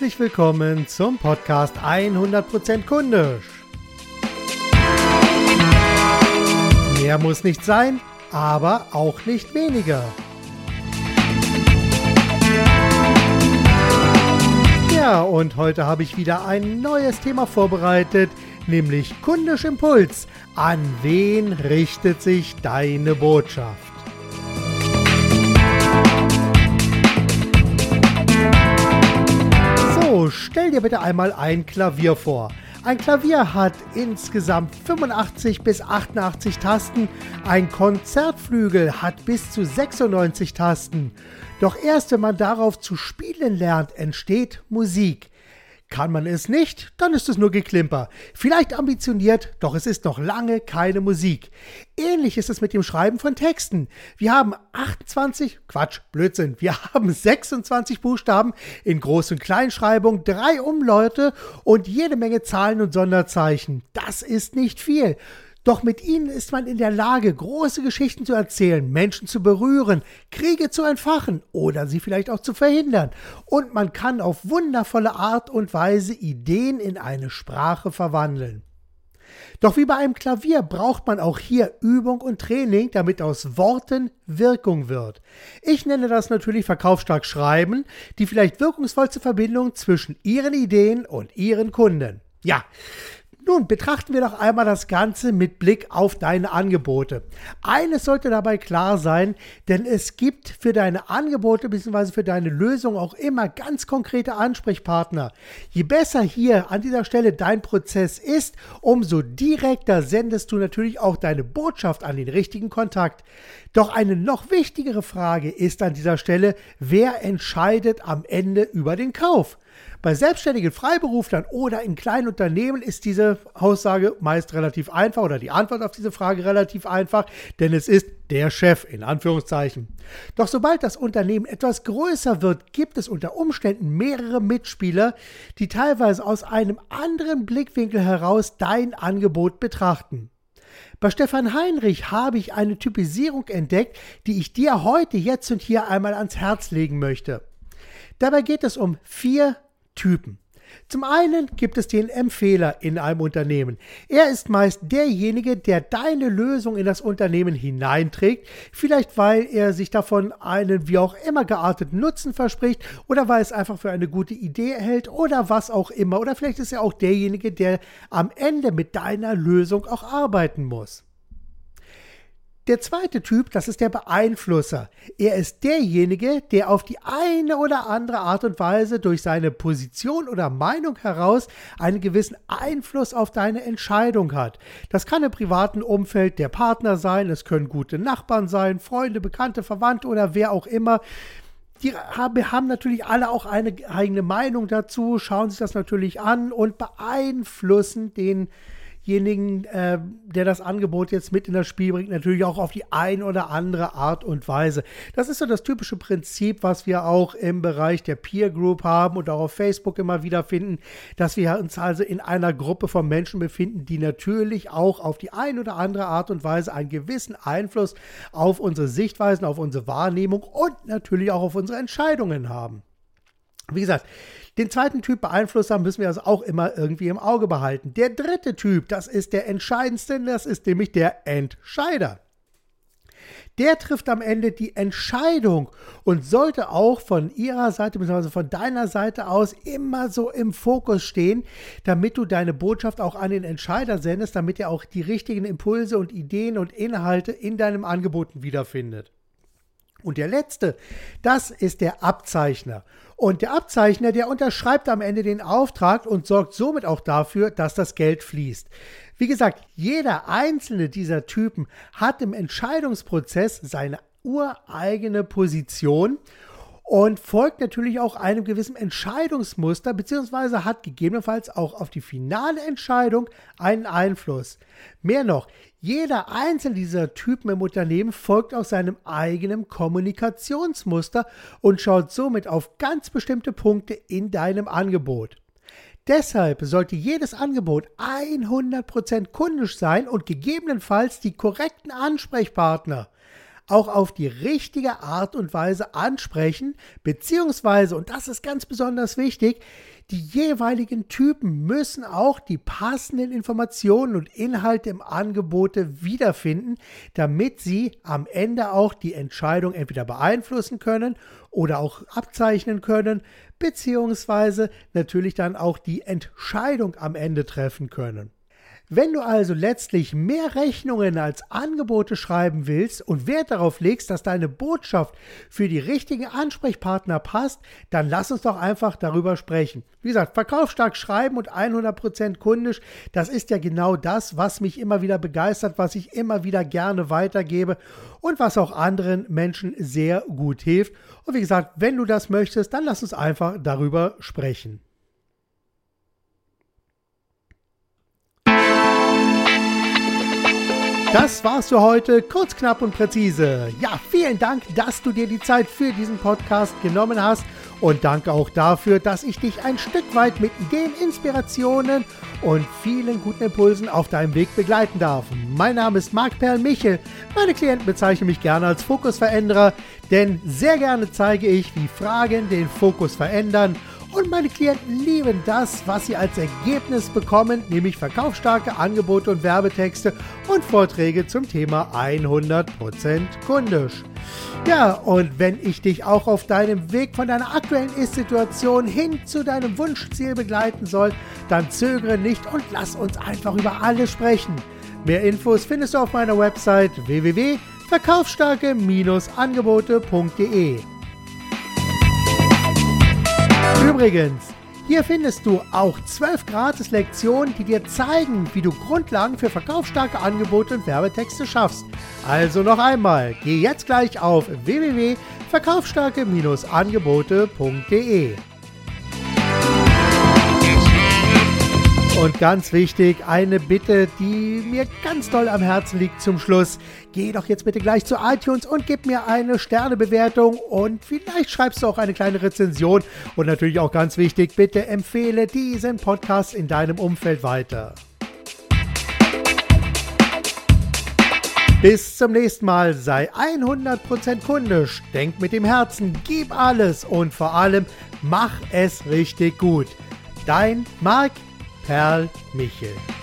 Herzlich willkommen zum Podcast 100% kundisch. Mehr muss nicht sein, aber auch nicht weniger. Ja, und heute habe ich wieder ein neues Thema vorbereitet, nämlich kundisch Impuls. An wen richtet sich deine Botschaft? Stell dir bitte einmal ein Klavier vor. Ein Klavier hat insgesamt 85 bis 88 Tasten, ein Konzertflügel hat bis zu 96 Tasten. Doch erst wenn man darauf zu spielen lernt, entsteht Musik. Kann man es nicht, dann ist es nur Geklimper. Vielleicht ambitioniert, doch es ist noch lange keine Musik. Ähnlich ist es mit dem Schreiben von Texten. Wir haben 28, Quatsch, Blödsinn, wir haben 26 Buchstaben in Groß- und Kleinschreibung, drei Umlaute und jede Menge Zahlen und Sonderzeichen. Das ist nicht viel. Doch mit ihnen ist man in der Lage, große Geschichten zu erzählen, Menschen zu berühren, Kriege zu entfachen oder sie vielleicht auch zu verhindern. Und man kann auf wundervolle Art und Weise Ideen in eine Sprache verwandeln. Doch wie bei einem Klavier braucht man auch hier Übung und Training, damit aus Worten Wirkung wird. Ich nenne das natürlich verkaufsstark Schreiben, die vielleicht wirkungsvollste Verbindung zwischen Ihren Ideen und Ihren Kunden. Ja, nun betrachten wir doch einmal das Ganze mit Blick auf deine Angebote. Eines sollte dabei klar sein, denn es gibt für deine Angebote bzw. für deine Lösung auch immer ganz konkrete Ansprechpartner. Je besser hier an dieser Stelle dein Prozess ist, umso direkter sendest du natürlich auch deine Botschaft an den richtigen Kontakt. Doch eine noch wichtigere Frage ist an dieser Stelle, wer entscheidet am Ende über den Kauf? Bei selbstständigen Freiberuflern oder in kleinen Unternehmen ist diese Aussage meist relativ einfach oder die Antwort auf diese Frage relativ einfach, denn es ist der Chef in Anführungszeichen. Doch sobald das Unternehmen etwas größer wird, gibt es unter Umständen mehrere Mitspieler, die teilweise aus einem anderen Blickwinkel heraus dein Angebot betrachten. Bei Stefan Heinrich habe ich eine Typisierung entdeckt, die ich dir heute, jetzt und hier einmal ans Herz legen möchte. Dabei geht es um vier Typen. Zum einen gibt es den Empfehler in einem Unternehmen. Er ist meist derjenige, der deine Lösung in das Unternehmen hineinträgt, vielleicht weil er sich davon einen wie auch immer gearteten Nutzen verspricht oder weil es einfach für eine gute Idee hält oder was auch immer. Oder vielleicht ist er auch derjenige, der am Ende mit deiner Lösung auch arbeiten muss. Der zweite Typ, das ist der Beeinflusser. Er ist derjenige, der auf die eine oder andere Art und Weise durch seine Position oder Meinung heraus einen gewissen Einfluss auf deine Entscheidung hat. Das kann im privaten Umfeld der Partner sein, es können gute Nachbarn sein, Freunde, Bekannte, Verwandte oder wer auch immer die haben, natürlich alle auch eine eigene Meinung dazu, schauen sich das natürlich an und beeinflussen den denjenigen, äh, der das Angebot jetzt mit in das Spiel bringt, natürlich auch auf die ein oder andere Art und Weise. Das ist so das typische Prinzip, was wir auch im Bereich der Peer Group haben und auch auf Facebook immer wieder finden, dass wir uns also in einer Gruppe von Menschen befinden, die natürlich auch auf die ein oder andere Art und Weise einen gewissen Einfluss auf unsere Sichtweisen, auf unsere Wahrnehmung und natürlich auch auf unsere Entscheidungen haben. Wie gesagt, den zweiten Typ Beeinflusser müssen wir also auch immer irgendwie im Auge behalten. Der dritte Typ, das ist der entscheidendste, das ist nämlich der Entscheider. Der trifft am Ende die Entscheidung und sollte auch von ihrer Seite bzw. von deiner Seite aus immer so im Fokus stehen, damit du deine Botschaft auch an den Entscheider sendest, damit er auch die richtigen Impulse und Ideen und Inhalte in deinem Angebot wiederfindet. Und der letzte, das ist der Abzeichner. Und der Abzeichner, der unterschreibt am Ende den Auftrag und sorgt somit auch dafür, dass das Geld fließt. Wie gesagt, jeder einzelne dieser Typen hat im Entscheidungsprozess seine ureigene Position und folgt natürlich auch einem gewissen Entscheidungsmuster, beziehungsweise hat gegebenenfalls auch auf die finale Entscheidung einen Einfluss. Mehr noch, jeder einzelne dieser Typen im Unternehmen folgt auch seinem eigenen Kommunikationsmuster und schaut somit auf ganz bestimmte Punkte in deinem Angebot. Deshalb sollte jedes Angebot 100% kundisch sein und gegebenenfalls die korrekten Ansprechpartner auch auf die richtige Art und Weise ansprechen, beziehungsweise, und das ist ganz besonders wichtig, die jeweiligen Typen müssen auch die passenden Informationen und Inhalte im Angebote wiederfinden, damit sie am Ende auch die Entscheidung entweder beeinflussen können oder auch abzeichnen können, beziehungsweise natürlich dann auch die Entscheidung am Ende treffen können. Wenn du also letztlich mehr Rechnungen als Angebote schreiben willst und Wert darauf legst, dass deine Botschaft für die richtigen Ansprechpartner passt, dann lass uns doch einfach darüber sprechen. Wie gesagt, verkaufsstark schreiben und 100% kundisch, das ist ja genau das, was mich immer wieder begeistert, was ich immer wieder gerne weitergebe und was auch anderen Menschen sehr gut hilft. Und wie gesagt, wenn du das möchtest, dann lass uns einfach darüber sprechen. Das war's für heute, kurz, knapp und präzise. Ja, vielen Dank, dass du dir die Zeit für diesen Podcast genommen hast und danke auch dafür, dass ich dich ein Stück weit mit Ideen, Inspirationen und vielen guten Impulsen auf deinem Weg begleiten darf. Mein Name ist Marc Perl Michel. Meine Klienten bezeichnen mich gerne als Fokusveränderer, denn sehr gerne zeige ich, wie Fragen den Fokus verändern und meine Klienten lieben das, was sie als Ergebnis bekommen, nämlich verkaufsstarke Angebote und Werbetexte und Vorträge zum Thema 100% kundisch. Ja, und wenn ich dich auch auf deinem Weg von deiner aktuellen Ist-Situation hin zu deinem Wunschziel begleiten soll, dann zögere nicht und lass uns einfach über alles sprechen. Mehr Infos findest du auf meiner Website www.verkaufsstarke-angebote.de. Übrigens, hier findest du auch 12 Gratis-Lektionen, die dir zeigen, wie du Grundlagen für verkaufsstarke Angebote und Werbetexte schaffst. Also noch einmal, geh jetzt gleich auf www.verkaufsstarke-angebote.de. Und ganz wichtig, eine Bitte, die mir ganz doll am Herzen liegt zum Schluss. Geh doch jetzt bitte gleich zu iTunes und gib mir eine Sternebewertung und vielleicht schreibst du auch eine kleine Rezension. Und natürlich auch ganz wichtig, bitte empfehle diesen Podcast in deinem Umfeld weiter. Bis zum nächsten Mal, sei 100% kundisch, denk mit dem Herzen, gib alles und vor allem mach es richtig gut. Dein Marc Perl Michel.